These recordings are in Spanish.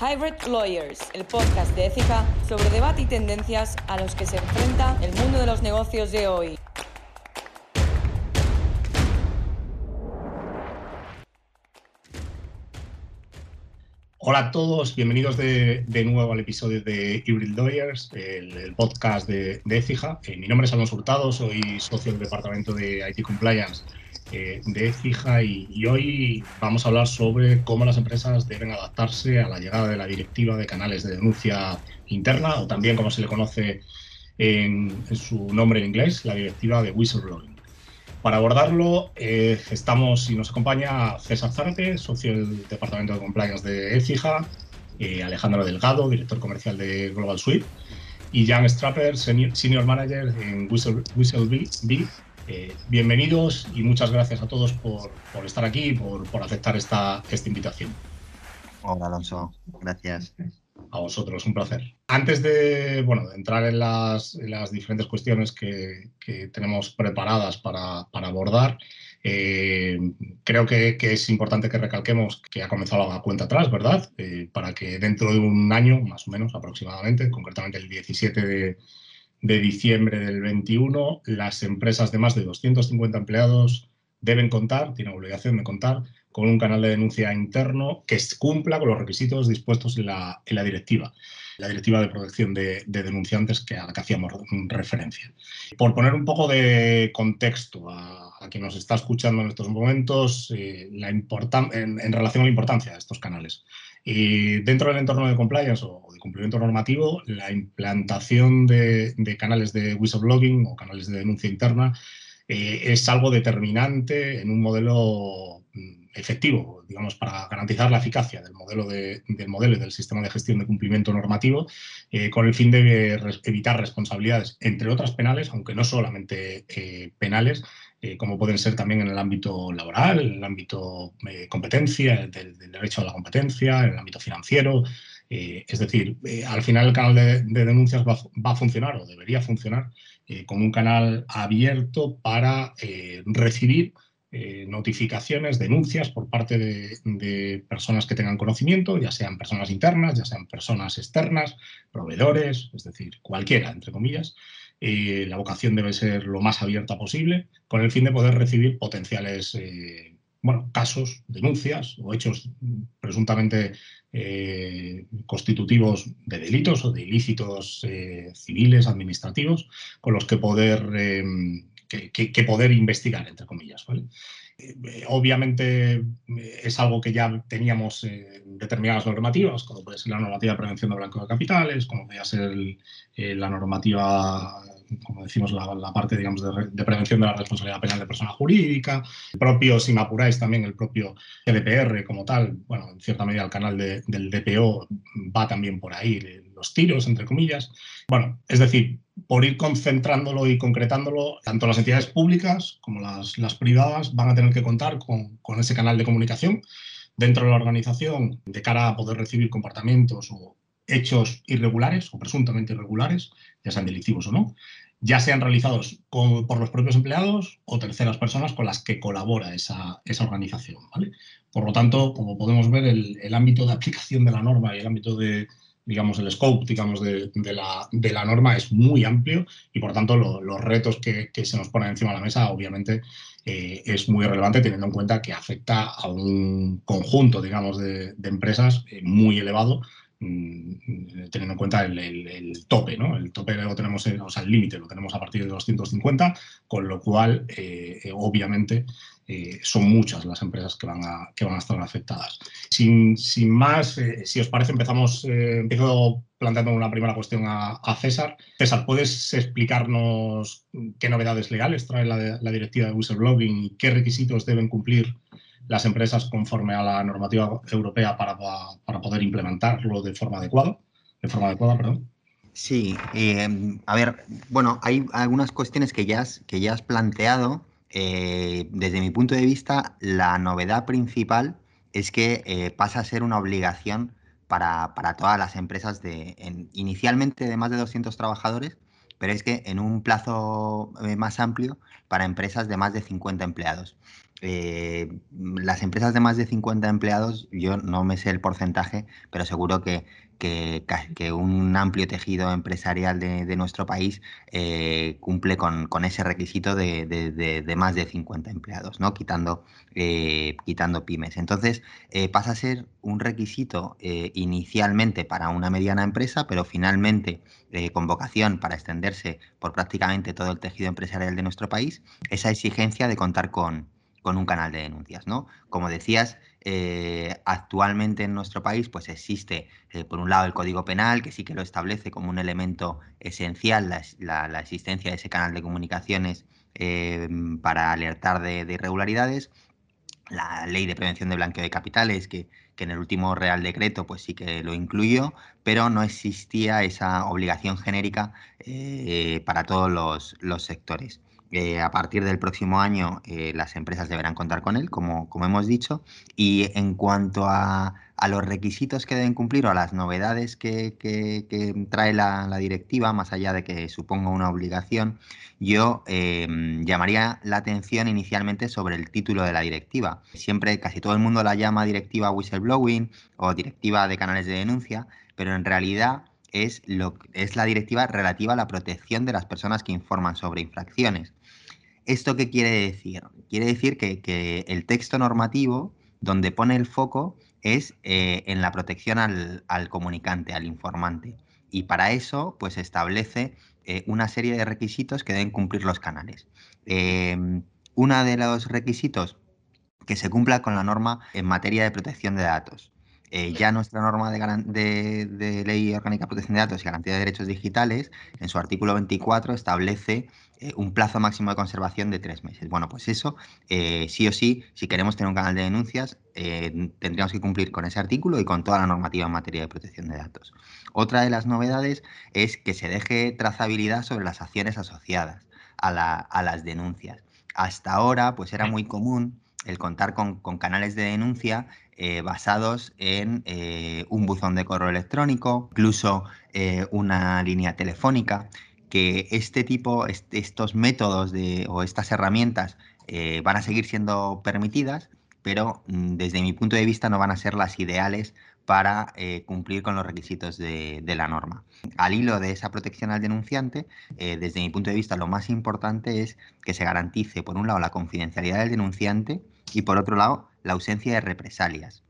Hybrid Lawyers, el podcast de ética sobre debate y tendencias a los que se enfrenta el mundo de los negocios de hoy. Hola a todos, bienvenidos de, nuevo al episodio de Hybrid Lawyers, el, podcast de, de. Eh, mi nombre es Alonso Hurtado, soy socio del departamento de IT Compliance eh, de Écija y, hoy vamos a hablar sobre cómo las empresas deben adaptarse a la llegada de la directiva de canales de denuncia interna o también como se le conoce en, su nombre en inglés, la directiva de whistleblowing. Para abordarlo, eh, estamos y nos acompaña César Zárate, socio del Departamento de Compliance de Écija, eh, Alejandro Delgado, director comercial de Global Suite, y Jan Strapper, senior, manager en Whistle, eh, bienvenidos y muchas gracias a todos por, estar aquí y por, aceptar esta, esta invitación. Hola Alonso, gracias a vosotros, un placer. Antes de, bueno, entrar en las, diferentes cuestiones que, tenemos preparadas para, abordar, eh, creo que, es importante que recalquemos que ha comenzado la cuenta atrás, ¿verdad? Eh, para que dentro de un año, más o menos aproximadamente, concretamente el 17 de, de diciembre del 21, las empresas de más de 250 empleados deben contar, tienen obligación de contar con un canal de denuncia interno que cumpla con los requisitos dispuestos en la, directiva, la directiva de protección de, denunciantes que a la que hacíamos referencia. Por poner un poco de contexto a, quien nos está escuchando en estos momentos, eh, la en, en, relación a la importancia de estos canales. Y dentro del entorno de compliance o de cumplimiento normativo, la implantación de, de canales de whistleblowing o canales de denuncia interna eh, es algo determinante en un modelo mm, efectivo, digamos, para garantizar la eficacia del modelo, del modelo y del sistema de gestión de cumplimiento normativo, eh, con el fin de evitar responsabilidades, entre otras penales, aunque no solamente eh, penales, como pueden ser también en el ámbito laboral, en el ámbito de competencia, del, derecho a la competencia, en el ámbito financiero. es decir, al final el canal de, denuncias va, a funcionar o debería funcionar eh, con un canal abierto para eh, recibir eh, notificaciones, denuncias por parte de, personas que tengan conocimiento, ya sean personas internas, ya sean personas externas, proveedores, es decir, cualquiera, entre comillas. La vocación debe ser lo más abierta posible, con el fin de poder recibir potenciales bueno, casos, denuncias o hechos presuntamente eh, constitutivos de delitos o de ilícitos eh, civiles, administrativos, con los que poder, eh, que, poder investigar, entre comillas. Obviamente es algo que ya teníamos en determinadas normativas, como puede ser la normativa de prevención de blanco de capitales, como puede ser la normativa como decimos, la, parte digamos, de, prevención de la responsabilidad penal de persona jurídica. El propio, si me apuráis, también el propio GDPR como tal, bueno, en cierta medida el canal del DPO va también por ahí, los tiros, entre comillas. Bueno, es decir, por ir concentrándolo y concretándolo, tanto las entidades públicas como las, las privadas van a tener que contar con, con ese canal de comunicación dentro de la organización de cara a poder recibir comportamientos o hechos irregulares o presuntamente irregulares, ya sean delictivos o no, ya sean realizados por los propios empleados o terceras personas con las que colabora esa, organización. Por lo tanto, como podemos ver, el, ámbito de aplicación de la norma y el ámbito de, digamos, el scope, digamos, de, la, norma es muy amplio y, por tanto, los retos que, se nos ponen encima de la mesa, obviamente, eh, es muy relevante teniendo en cuenta que afecta a un conjunto, digamos, de, empresas eh, muy elevado teniendo en cuenta el, tope, ¿no? El tope lo tenemos, o sea, el límite lo tenemos a partir de 250, con lo cual, eh, eh, obviamente, eh, son muchas las empresas que van a, que van a estar afectadas. Sin, más, si os parece, empezamos, empiezo planteando una primera cuestión a, César. César, ¿puedes explicarnos qué novedades legales trae la, la directiva de whistleblowing y qué requisitos deben cumplir las empresas conforme a la normativa europea para, para poder implementarlo de forma adecuada, de forma adecuada, perdón. Sí, eh, a ver, bueno, hay algunas cuestiones que ya has, que ya has planteado. Eh, desde mi punto de vista, la novedad principal es que eh, pasa a ser una obligación para, para todas las empresas de, inicialmente de más de 200 trabajadores, pero es que en un plazo más amplio para empresas de más de 50 empleados. Eh, las empresas de más de 50 empleados, yo no me sé el porcentaje, pero seguro que, que, un amplio tejido empresarial de, nuestro país eh, cumple con, ese requisito de, más de 50 empleados, ¿no? quitando, eh, quitando pymes. Entonces, pasa a ser un requisito inicialmente para una mediana empresa, pero finalmente con vocación para extenderse por prácticamente todo el tejido empresarial de nuestro país, esa exigencia de contar con con un canal de denuncias, ¿no? Como decías, eh, actualmente en nuestro país pues existe, eh, por un lado, el Código Penal, que sí que lo establece como un elemento esencial la, existencia de ese canal de comunicaciones eh, para alertar de, irregularidades, la Ley de Prevención de Blanqueo de Capitales, que, en el último Real Decreto pues sí que lo incluyó, pero no existía esa obligación genérica para todos los sectores. Eh, a partir del próximo año eh, las empresas deberán contar con él, como, hemos dicho. Y en cuanto a, los requisitos que deben cumplir o a las novedades que, trae la, directiva, más allá de que suponga una obligación, yo em, llamaría la atención inicialmente sobre el título de la directiva. Siempre, casi todo el mundo la llama directiva whistleblowing o directiva de canales de denuncia, pero en realidad es, lo, es la directiva relativa a la protección de las personas que informan sobre infracciones. ¿Esto qué quiere decir? Quiere decir que, el texto normativo donde pone el foco es eh, en la protección al, comunicante, al informante. Y para eso, pues establece eh, una serie de requisitos que deben cumplir los canales. Em, uno de los requisitos que se cumpla con la norma en materia de protección de datos. Eh, ya nuestra norma de, Ley Orgánica de Protección de Datos y Garantía de Derechos Digitales, en su artículo 24, establece eh, un plazo máximo de conservación de tres meses. Bueno, pues eso, eh, sí o sí, si queremos tener un canal de denuncias, tendríamos que cumplir con ese artículo y con toda la normativa en materia de protección de datos. Otra de las novedades es que se deje trazabilidad sobre las acciones asociadas a, a las denuncias. Hasta ahora, pues era muy común el contar con, canales de denuncia eh, basados en eh, un buzón de correo electrónico, incluso eh, una línea telefónica, que este tipo, estos métodos o estas herramientas van a seguir siendo permitidas, pero mm, desde mi punto de vista no van a ser las ideales para cumplir con los requisitos de, la norma. Al hilo de esa protección al denunciante, desde mi punto de vista lo más importante es que se garantice, por un lado, la confidencialidad del denunciante y por otro lado, la ausencia de represalias.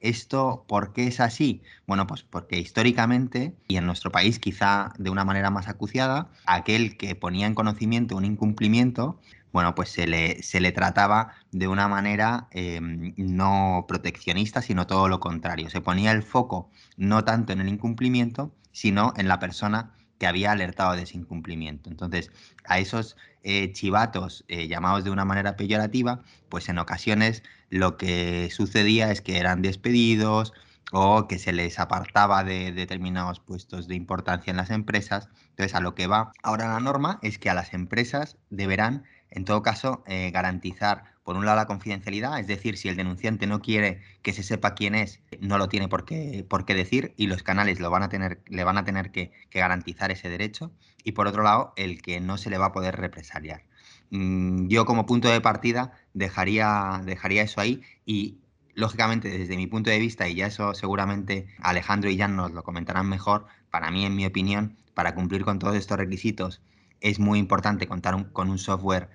¿Esto por qué es así? Bueno, pues porque históricamente, y en nuestro país quizá de una manera más acuciada, aquel que ponía en conocimiento un incumplimiento, bueno, pues se le, se le trataba de una manera em, no proteccionista, sino todo lo contrario. Se ponía el foco no tanto en el incumplimiento, sino en la persona que había alertado de ese incumplimiento. Entonces, a esos eh, chivatos eh, llamados de una manera peyorativa, pues en ocasiones lo que sucedía es que eran despedidos o que se les apartaba de determinados puestos de importancia en las empresas. Entonces, a lo que va ahora la norma es que a las empresas deberán, en todo caso, eh, garantizar por un lado la confidencialidad, es decir, si el denunciante no quiere que se sepa quién es, no lo tiene por qué, por qué decir y los canales lo van a tener, le van a tener que, garantizar ese derecho. Y por otro lado, el que no se le va a poder represaliar. Mm, yo como punto de partida dejaría, dejaría eso ahí y lógicamente desde mi punto de vista, y ya eso seguramente Alejandro y Jan nos lo comentarán mejor, para mí, en mi opinión, para cumplir con todos estos requisitos, es muy importante contar con un software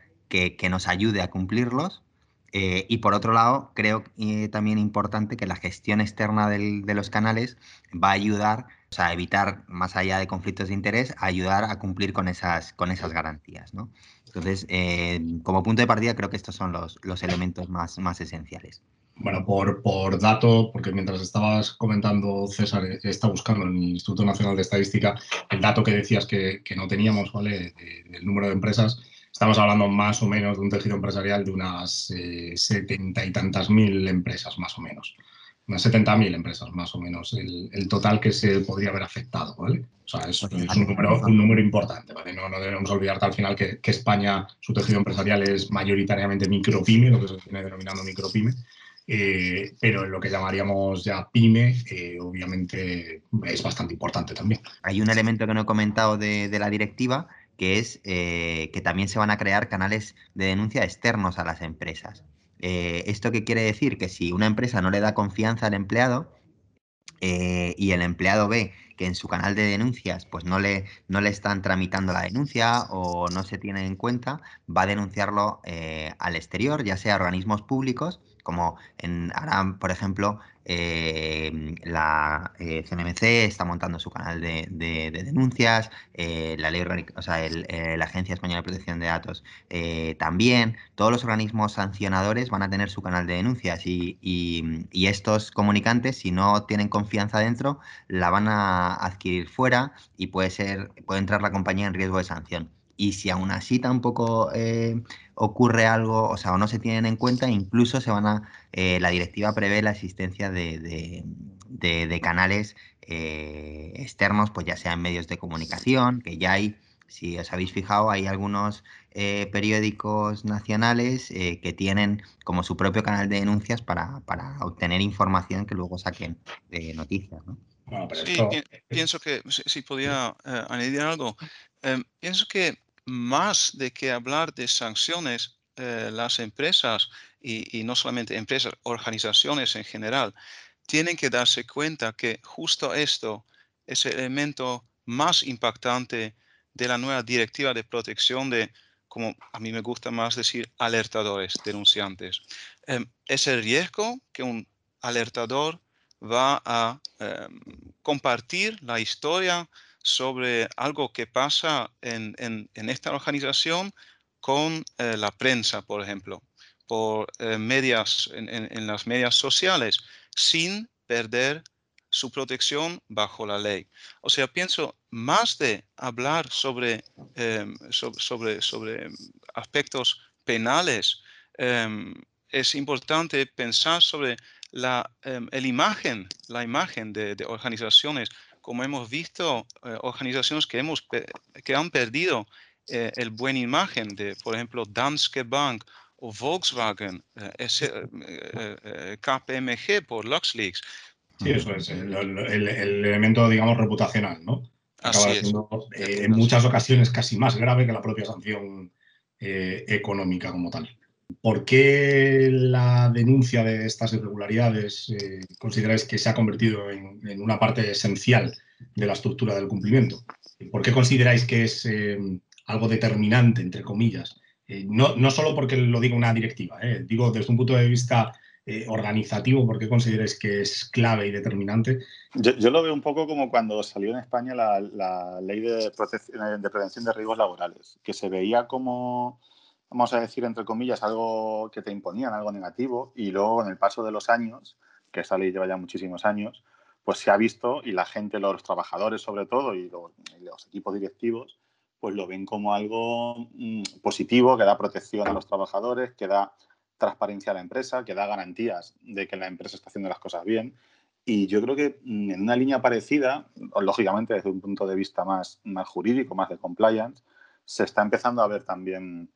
que, nos ayude a cumplirlos. Eh, y por otro lado, creo eh, también importante que la gestión externa de los canales va a ayudar a evitar, más allá de conflictos de interés, ayudar a cumplir con esas, con esas garantías. ¿no? Entonces, eh, como punto de partida, creo que estos son los, los elementos más, más esenciales. Bueno, por, por dato, porque mientras estabas comentando, César, está buscando en el Instituto Nacional de Estadística el dato que decías que, que no teníamos, ¿vale? del número de empresas Estamos hablando más o menos de un tejido empresarial de unas eh, setenta y tantas mil empresas, más o menos. Unas setenta mil empresas, más o menos, el, total que se podría haber afectado, ¿vale? O sea, es, un, número, importante, ¿vale? No, debemos olvidar al final que, España, su tejido empresarial es mayoritariamente micropyme, lo que se viene denominando micropyme, eh, pero en lo que llamaríamos ya pyme, eh, obviamente es bastante importante también. Hay un elemento que no he comentado de, de la directiva, que es eh, que también se van a crear canales de denuncia externos a las empresas. ¿Esto qué quiere decir? Que si una empresa no le da confianza al empleado y el empleado ve que en su canal de denuncias pues no le, no le están tramitando la denuncia o no se tiene en cuenta, va a denunciarlo al exterior, ya sea a organismos públicos como en ahora, por ejemplo, eh, la eh, CNMC está montando su canal de, denuncias, eh, la ley, o sea, la Agencia Española de Protección de Datos también. Todos los organismos sancionadores van a tener su canal de denuncias y, y, estos comunicantes, si no tienen confianza dentro, la van a adquirir fuera y puede ser, puede entrar la compañía en riesgo de sanción y si aún así tampoco eh, ocurre algo, o sea, o no se tienen en cuenta, incluso se van a, eh, la directiva prevé la existencia de, canales eh, externos, pues ya sea en medios de comunicación, que ya hay, si os habéis fijado, hay algunos periódicos nacionales que tienen como su propio canal de denuncias para, obtener información que luego saquen de noticias, sí, pienso que si, podía añadir algo. Em, pienso que más de que hablar de sanciones, eh, las empresas y, no solamente empresas, organizaciones en general, tienen que darse cuenta que justo esto es el elemento más impactante de la nueva directiva de protección de, como a mí me gusta más decir, alertadores, denunciantes. Em, es el riesgo que un alertador va a em, compartir la historia sobre algo que pasa en, esta organización con eh, la prensa, por ejemplo, por eh, en, las medias sociales, sin perder su protección bajo la ley. O sea, pienso más de hablar sobre, em, sobre, aspectos penales, em, es importante pensar sobre la em, el imagen, la imagen de organizaciones como hemos visto, eh, organizaciones que, hemos, que han perdido eh, el buen imagen de, por ejemplo, Danske Bank o Volkswagen, eh, KPMG por LuxLeaks. Sí, eso es, el, elemento, digamos, reputacional, ¿no? Acaba Siendo, en muchas ocasiones casi más grave que la propia sanción económica como tal. ¿Por qué la denuncia de estas irregularidades eh, consideráis que se ha convertido en, una parte esencial de la estructura del cumplimiento? ¿Por qué consideráis que es eh, algo determinante, entre comillas? Eh, no, no, solo porque lo diga una directiva, digo desde un punto de vista organizativo, ¿por qué consideráis que es clave y determinante? Yo, lo veo un poco como cuando salió en España la, la ley de, de prevención de riesgos laborales, que se veía como vamos a decir, entre comillas, algo que te imponían, algo negativo, y luego en el paso de los años, que esa ley lleva ya muchísimos años, pues se ha visto y la gente, los trabajadores sobre todo y los, equipos directivos, pues lo ven como algo mm, positivo, que da protección a los trabajadores, que da transparencia a la empresa, que da garantías de que la empresa está haciendo las cosas bien. Y yo creo que mm, en una línea parecida, lógicamente desde un punto de vista más, más jurídico, más de compliance, se está empezando a ver también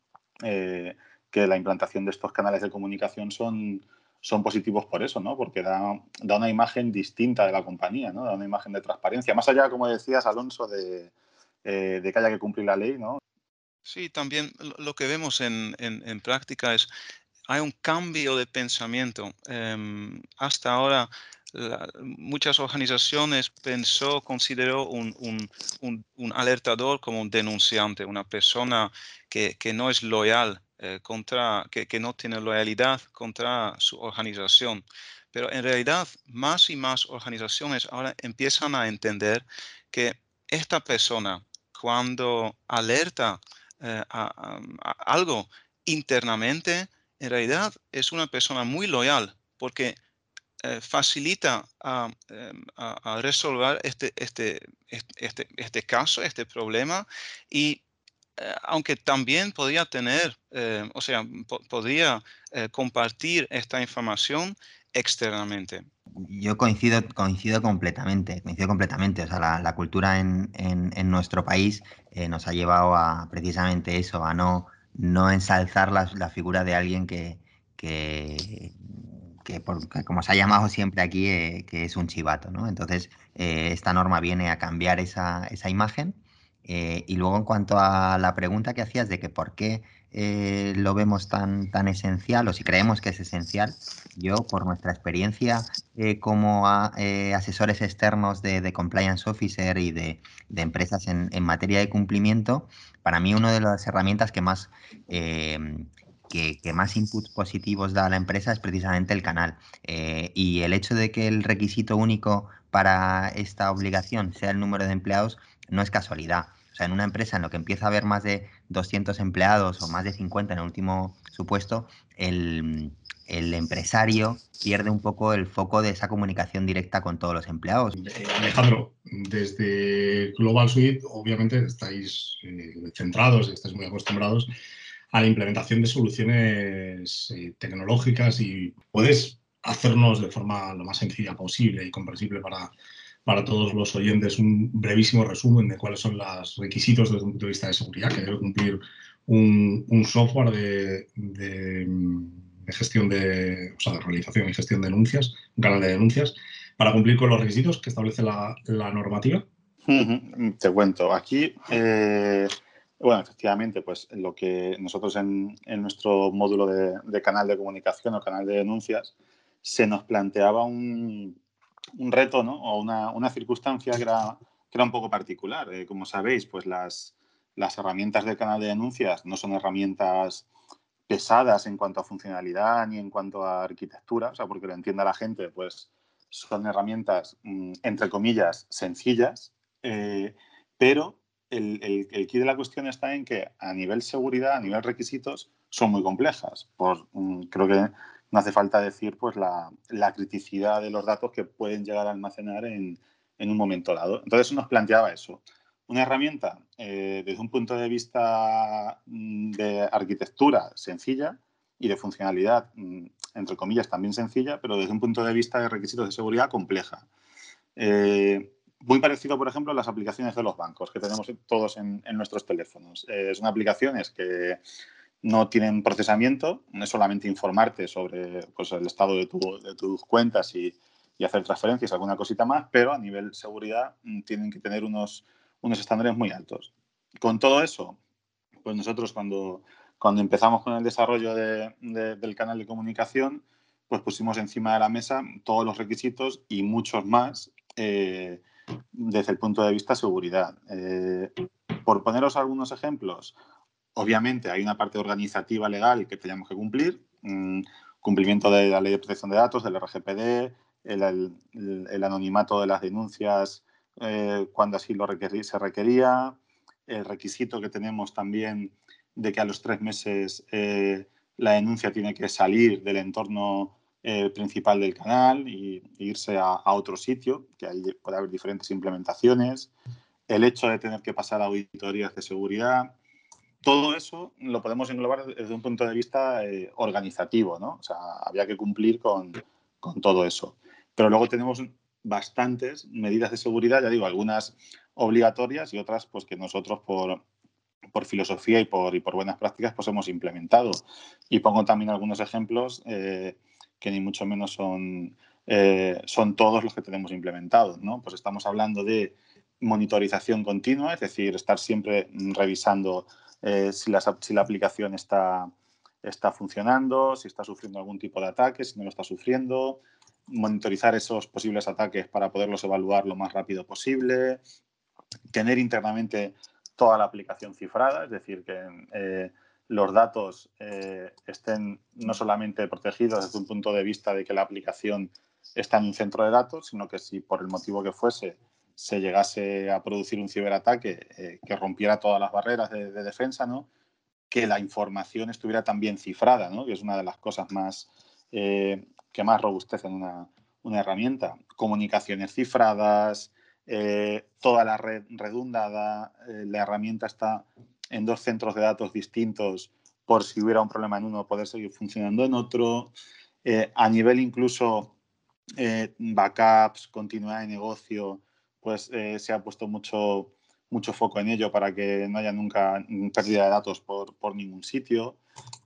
eh, que la implantación de estos canales de comunicación son, son positivos por eso, ¿no? Porque da, da, una imagen distinta de la compañía, ¿no? Da una imagen de transparencia. Más allá, como decías, Alonso, de, eh, que haya que cumplir la ley, ¿no? Sí, también lo que vemos en, en, práctica es hay un cambio de pensamiento. Em, hasta ahora muchas organizaciones pensó, consideró un, un, un, alertador como un denunciante, una persona que, que no es loyal eh, contra, que, que, no tiene loyalidad contra su organización. Pero en realidad, más y más organizaciones ahora empiezan a entender que esta persona, cuando alerta eh, a algo internamente, en realidad es una persona muy loyal porque eh, facilita em, a, resolver este, este, este, este, caso, este problema, y eh, aunque también podría tener, eh, o sea, podría compartir esta información externamente. Yo coincido, coincido completamente, coincido completamente. O sea, la, cultura en, en, nuestro país nos ha llevado a precisamente eso, a no, no ensalzar la, la figura de alguien que, que, que, como se ha llamado siempre aquí, eh, que es un chivato, ¿no? Entonces, eh, esta norma viene a cambiar esa, esa imagen. Eh, y luego, en cuanto a la pregunta que hacías de que por qué lo vemos tan, tan esencial o si creemos que es esencial. Yo, por nuestra experiencia como asesores externos de, compliance officer y de, empresas en, materia de cumplimiento, para mí una de las herramientas que más, que, más inputs positivos da a la empresa es precisamente el canal. y el hecho de que el requisito único para esta obligación sea el número de empleados no es casualidad. O sea, en una empresa en la que empieza a haber más de 200 empleados o más de 50 en el último supuesto, el, empresario pierde un poco el foco de esa comunicación directa con todos los empleados. Eh, Alejandro, desde Global Suite, obviamente estáis eh, centrados, estáis muy acostumbrados a la implementación de soluciones eh, tecnológicas y puedes hacernos de forma lo más sencilla posible y comprensible para, para todos los oyentes un brevísimo resumen de cuáles son los requisitos desde un punto de vista de seguridad que debe cumplir un, software de, gestión de, o sea, de realización y gestión de denuncias, un canal de denuncias, para cumplir con los requisitos que establece la, normativa? Te cuento. Aquí, eh, bueno, efectivamente, pues lo que nosotros en, nuestro módulo de, de, canal de comunicación o canal de denuncias se nos planteaba un, un reto ¿no? o una, una circunstancia que era, que era, un poco particular. Eh, como sabéis, pues las, las herramientas del canal de denuncias no son herramientas pesadas en cuanto a funcionalidad ni en cuanto a arquitectura, o sea, porque lo entienda la gente, pues son herramientas, mm, entre comillas, sencillas, eh, pero el, el, el key de la cuestión está en que a nivel seguridad, a nivel requisitos, son muy complejas. Por, mm, creo que no hace falta decir pues, la, criticidad de los datos que pueden llegar a almacenar en, un momento dado. Entonces nos planteaba eso. Una herramienta eh, desde un punto de vista mm, de arquitectura sencilla y de funcionalidad, mm, entre comillas, también sencilla, pero desde un punto de vista de requisitos de seguridad compleja. Eh, muy parecido, por ejemplo, a las aplicaciones de los bancos que tenemos todos en, nuestros teléfonos. Eh, son aplicaciones que no tienen procesamiento, no es solamente informarte sobre pues, el estado de, tus cuentas y, hacer transferencias, alguna cosita más, pero a nivel seguridad mm, tienen que tener unos, unos estándares muy altos. Con todo eso, pues nosotros cuando, cuando empezamos con el desarrollo del canal de comunicación, pues pusimos encima de la mesa todos los requisitos y muchos más eh, desde el punto de vista seguridad. Eh, por poneros algunos ejemplos, Obviamente hay una parte organizativa legal que tenemos que cumplir, mm, cumplimiento de la ley de protección de datos, del RGPD, el, anonimato de las denuncias eh, cuando así lo se requería, el requisito que tenemos también de que a los tres meses eh, la denuncia tiene que salir del entorno eh, principal del canal e irse a, a, otro sitio, que ahí puede haber diferentes implementaciones, el hecho de tener que pasar auditorías de seguridad, todo eso lo podemos englobar desde un punto de vista eh, organizativo, ¿no? O sea, había que cumplir con, todo eso. Pero luego tenemos bastantes medidas de seguridad, ya digo, algunas obligatorias y otras pues que nosotros por, filosofía y por, y por buenas prácticas pues hemos implementado. Y pongo también algunos ejemplos eh, que ni mucho menos son, eh, son todos los que tenemos implementados, ¿no? Pues estamos hablando de monitorización continua, es decir, estar siempre revisando eh, si, la, si, la, aplicación está, está funcionando, si está sufriendo algún tipo de ataque, si no lo está sufriendo, monitorizar esos posibles ataques para poderlos evaluar lo más rápido posible, tener internamente toda la aplicación cifrada, es decir, que eh, los datos eh, estén no solamente protegidos desde un punto de vista de que la aplicación está en un centro de datos, sino que si por el motivo que fuese se llegase a producir un ciberataque eh, que rompiera todas las barreras de, defensa, ¿no? que la información estuviera también cifrada, ¿no? que es una de las cosas más eh, que más robustecen una, una herramienta. Comunicaciones cifradas, toda la red redundada, la herramienta está en dos centros de datos distintos por si hubiera un problema en uno poder seguir funcionando en otro. a nivel incluso backups, continuidad de negocio, pues eh, se ha puesto mucho, mucho foco en ello para que no haya nunca pérdida de datos por, por ningún sitio.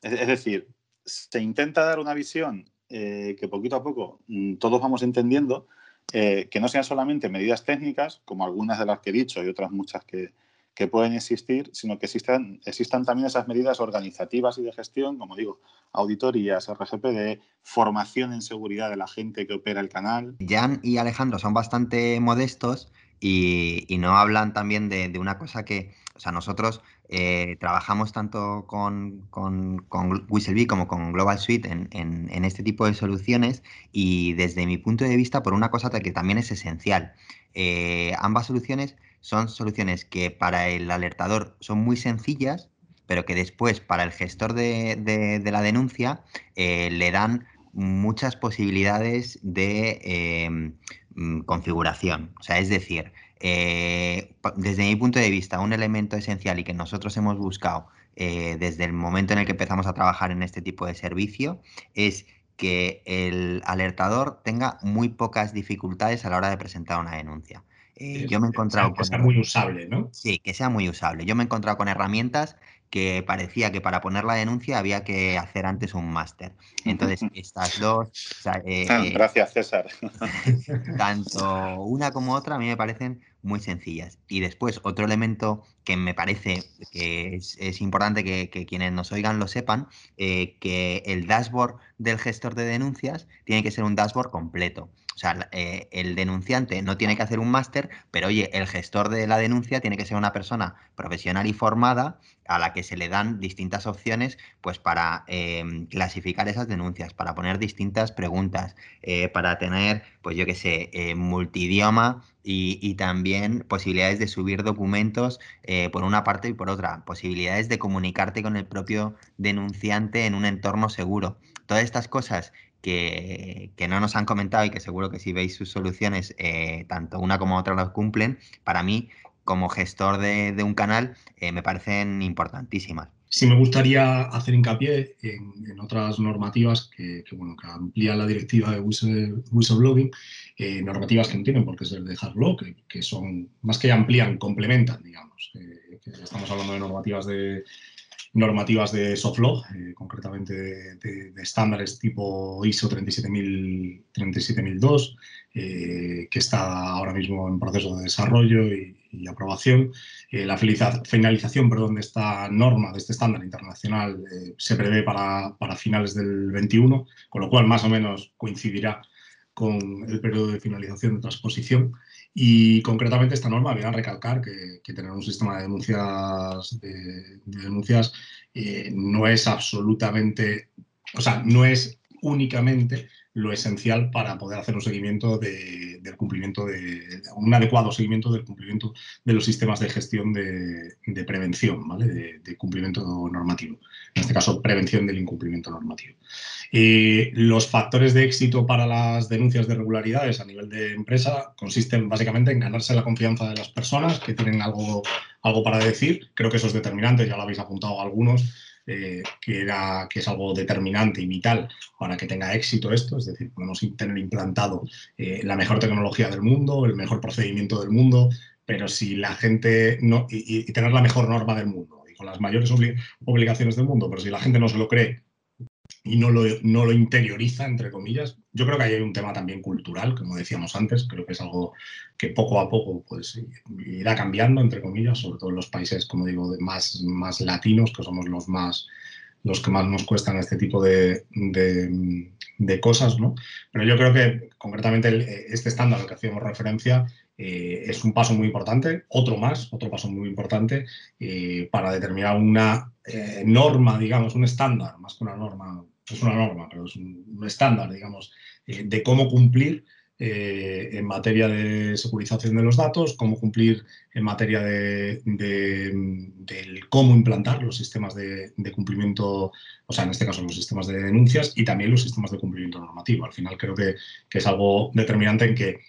Es, decir, se intenta dar una visión eh, que poquito a poco mm, todos vamos entendiendo, eh, que no sean solamente medidas técnicas, como algunas de las que he dicho y otras muchas que, que pueden existir, sino que existan, existan también esas medidas organizativas y de gestión, como digo, auditorías, RGPD, formación en seguridad de la gente que opera el canal. Jan y Alejandro son bastante modestos y, no hablan también de, una cosa que, o sea, nosotros eh, trabajamos tanto con, con, WhistleBee como con Global Suite en, este tipo de soluciones y desde mi punto de vista por una cosa que también es esencial. Eh, ambas soluciones son soluciones que para el alertador son muy sencillas, pero que después para el gestor de, la denuncia eh, le dan muchas posibilidades de em, mm, configuración. O sea, es decir, eh, desde mi punto de vista, un elemento esencial y que nosotros hemos buscado eh, desde el momento en el que empezamos a trabajar en este tipo de servicio es que el alertador tenga muy pocas dificultades a la hora de presentar una denuncia. Eh, yo me he encontrado que sea muy usable, ¿no? Sí, que sea muy usable. Yo me he encontrado con herramientas que parecía que para poner la denuncia había que hacer antes un máster. Entonces, estas dos... Eh, ah, eh, gracias, César. tanto una como otra a mí me parecen muy sencillas. Y después, otro elemento que me parece que es, importante que, quienes nos oigan lo sepan, que el dashboard del gestor de denuncias tiene que ser un dashboard completo. O sea, eh, el denunciante no tiene que hacer un máster, pero oye, el gestor de la denuncia tiene que ser una persona profesional y formada a la que se le dan distintas opciones pues para em, clasificar esas denuncias, para poner distintas preguntas, eh, para tener, pues yo qué sé, eh, multidioma y, y, también posibilidades de subir documentos por una parte y por otra, posibilidades de comunicarte con el propio denunciante en un entorno seguro. Todas estas cosas que, no nos han comentado y que seguro que si veis sus soluciones, eh, tanto una como otra las cumplen, para mí, como gestor de, un canal, eh, me parecen importantísimas. Sí me gustaría hacer hincapié en, otras normativas que, bueno, que amplían la directiva de whistleblowing, eh, normativas que no tienen por qué ser de hard que, que son, más que amplían, complementan, digamos. estamos hablando de normativas de, normativas de soft law, eh, concretamente de, estándares tipo ISO 37002, eh, que está ahora mismo en proceso de desarrollo y, aprobación. Eh, la finalización perdón, de esta norma, de este estándar internacional, se prevé para, para finales del 21, con lo cual más o menos coincidirá con el periodo de finalización de transposición. Y concretamente esta norma viene a recalcar que, tener un sistema de denuncias, de, denuncias eh, no es absolutamente, o sea, no es únicamente lo esencial para poder hacer un seguimiento del cumplimiento de un adecuado seguimiento del cumplimiento de los sistemas de gestión de, prevención, ¿vale? De, cumplimiento normativo. En este caso, prevención del incumplimiento normativo. Eh, los factores de éxito para las denuncias de irregularidades a nivel de empresa consisten básicamente en ganarse la confianza de las personas que tienen algo, algo para decir. Creo que eso es determinante, ya lo habéis apuntado algunos eh, que, era, que es algo determinante y vital para que tenga éxito esto, es decir, podemos tener implantado eh, la mejor tecnología del mundo, el mejor procedimiento del mundo, pero si la gente no, y, tener la mejor norma del mundo y con las mayores obligaciones del mundo, pero si la gente no se lo cree y no lo, no lo interioriza, entre comillas. Yo creo que hay un tema también cultural, como decíamos antes, creo que es algo que poco a poco pues, irá cambiando, entre comillas, sobre todo en los países, como digo, más, más latinos, que somos los más los que más nos cuestan este tipo de, de, cosas, ¿no? Pero yo creo que concretamente este estándar al que hacíamos referencia eh, es un paso muy importante, otro más, otro paso muy importante eh, para determinar una eh, norma, digamos, un estándar, más que una norma, es una norma, pero es un, estándar, digamos, de cómo cumplir en materia de securización de los datos, cómo cumplir en materia de, cómo implantar los sistemas de, cumplimiento, o sea, en este caso los sistemas de denuncias y también los sistemas de cumplimiento normativo. Al final creo que es algo determinante en que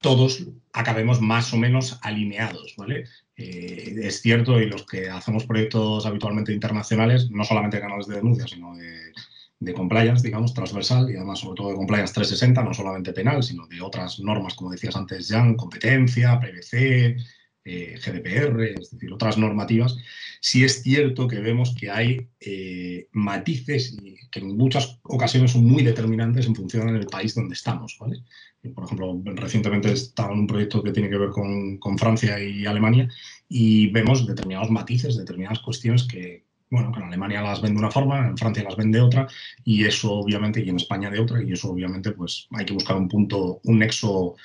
todos acabemos más o menos alineados, ¿vale? Eh, es cierto, y los que hacemos proyectos habitualmente internacionales, no solamente canales de denuncia, sino de, de compliance, digamos, transversal, y además sobre todo de compliance 360, no solamente penal, sino de otras normas, como decías antes, Jan, competencia, PVC, eh, GDPR, es decir, otras normativas, sí es cierto que vemos que hay eh, matices que en muchas ocasiones son muy determinantes en función del país donde estamos. Por ejemplo, recientemente estaba en un proyecto que tiene que ver con, Francia y Alemania y vemos determinados matices, determinadas cuestiones que, bueno, que en Alemania las ven de una forma, en Francia las ven de otra, y eso obviamente, y en España de otra, y eso obviamente, pues hay que buscar un punto, un nexo,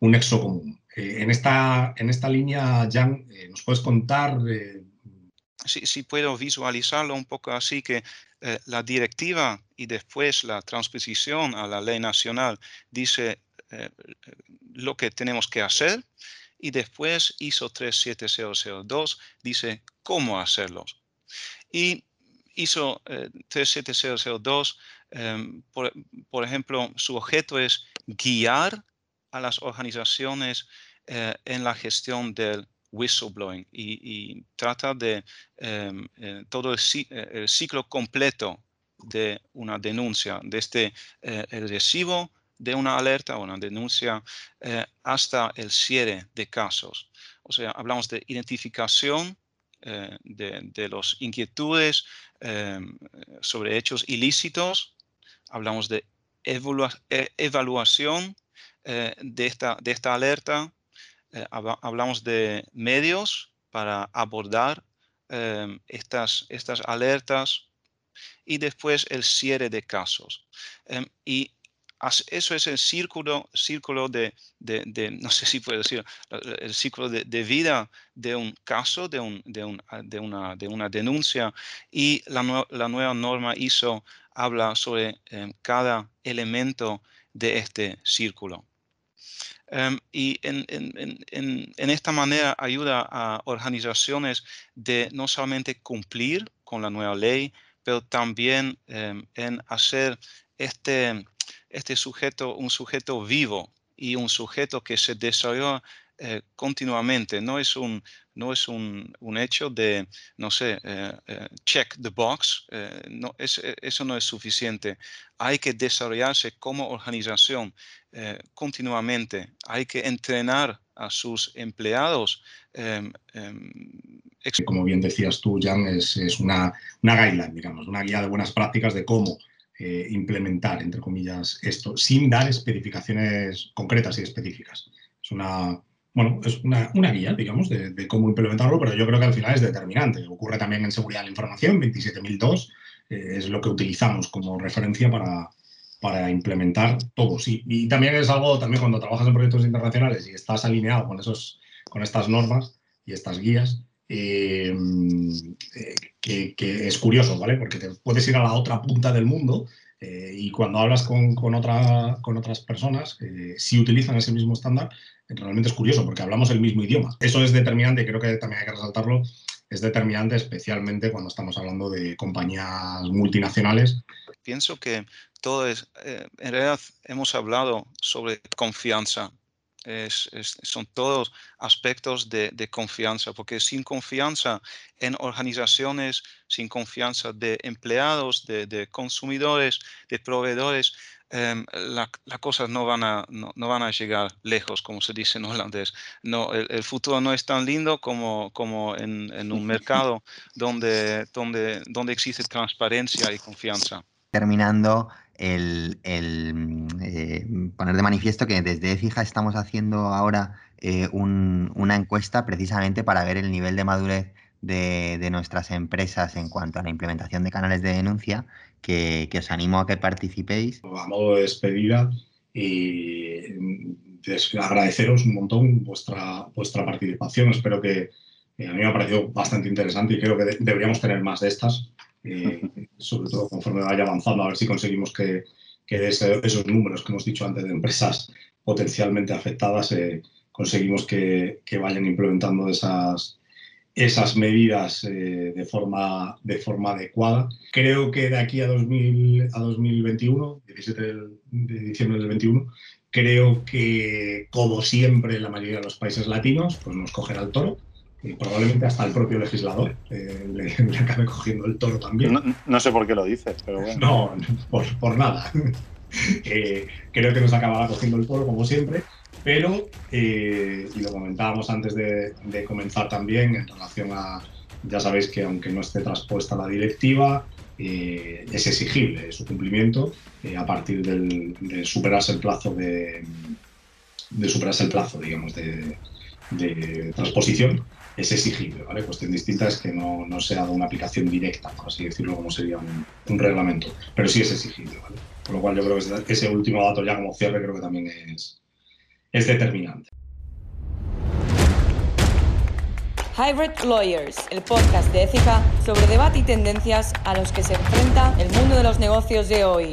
un nexo común. Eh, en, esta, en esta línea, Jan, eh, ¿nos puedes contar? Eh? Sí, puedo visualizarlo un poco así que la directiva y después la transposición a la ley nacional dice lo que tenemos que hacer y después ISO 37002 dice cómo hacerlo. Y ISO 37002, em, por ejemplo, su objeto es guiar a las organizaciones eh, en la gestión del whistleblowing y, trata de em, eh, todo eh, el, ciclo completo de una denuncia, desde el recibo de una alerta o una denuncia hasta el cierre de casos. O sea, hablamos de identificación de, de los inquietudes em, sobre hechos ilícitos, hablamos de evaluación eh, de, esta, de esta alerta, eh, hablamos de medios para abordar em, estas, estas alertas y después el cierre de casos. Em, y eso es el círculo, círculo de, de, no sé si puedo decir, el círculo de, vida de un caso, de, un, de, un, de, una, de una denuncia. Y la, la nueva norma ISO habla sobre em, cada elemento de este círculo. Em, y en, esta manera ayuda a organizaciones de no solamente cumplir con la nueva ley, pero también em, en hacer este, este sujeto un sujeto vivo y un sujeto que se desarrolla eh, continuamente. No es un, no es un, hecho de, no sé, eh, eh, check the box. no, eso no es suficiente. Hay que desarrollarse como organización continuamente. Hay que entrenar a sus empleados. Em, em, como bien decías tú, Jan, es, es una, una guideline, digamos, una guía de buenas prácticas de cómo implementar, entre comillas, esto, sin dar especificaciones concretas y específicas. Es una, bueno, es una, guía, digamos, de, cómo implementarlo, pero yo creo que al final es determinante. Ocurre también en seguridad de la información, 27002 eh, es lo que utilizamos como referencia para, para implementar todo. Sí. Y también es algo, también cuando trabajas en proyectos internacionales y estás alineado con, esos, con estas normas y estas guías, eh, eh, que, es curioso, ¿vale? Porque te puedes ir a la otra punta del mundo y cuando hablas con, con, otra, con otras personas, si utilizan ese mismo estándar, realmente es curioso porque hablamos el mismo idioma. Eso es determinante creo que también hay que resaltarlo. Es determinante especialmente cuando estamos hablando de compañías multinacionales. Pienso que todo es, eh, en realidad hemos hablado sobre confianza. son todos aspectos de, confianza, porque sin confianza en organizaciones, sin confianza de empleados, de consumidores, de proveedores, Em, las cosas no van, a, no, van a llegar lejos, como se dice en holandés. No, el, futuro no es tan lindo como, como en, en un mercado donde, donde, donde existe transparencia y confianza. Terminando, el, el eh, poner de manifiesto que desde Fija estamos haciendo ahora eh, un, una encuesta precisamente para ver el nivel de madurez de, de, nuestras empresas en cuanto a la implementación de canales de denuncia que, os animo a que participéis. A modo de despedida, y agradeceros un montón vuestra, vuestra participación. Espero que eh, a mí me ha parecido bastante interesante y creo que deberíamos tener más de estas, eh, sobre todo conforme vaya avanzando, a ver si conseguimos que, que de esos números que hemos dicho antes de empresas potencialmente afectadas, eh, conseguimos que, que, vayan implementando esas, esas medidas eh, de, forma, de forma adecuada. Creo que de aquí a, 2000, a 2021, 17 de diciembre del 21, creo que, como siempre en la mayoría de los países latinos, pues nos cogerá el toro. Y probablemente hasta el propio legislador eh, le, acabe cogiendo el toro también. No, sé por qué lo dices, pero bueno. No, por, por nada. Eh, creo que nos acabará cogiendo el toro, como siempre Pero, eh, y lo comentábamos antes de, comenzar también, en relación a, ya sabéis que aunque no esté traspuesta la directiva, eh, es exigible su cumplimiento eh, a partir de superarse el plazo de, de superarse el plazo, digamos, de, transposición es exigible, ¿vale? Cuestión distinta es que no, no sea una aplicación directa, por así decirlo, como sería un, reglamento, pero sí es exigible, ¿vale? Con lo cual yo creo que ese último dato ya como cierre creo que también es, es determinante. Hybrid Lawyers, el podcast de ética sobre debate y tendencias a los que se enfrenta el mundo de los negocios de hoy.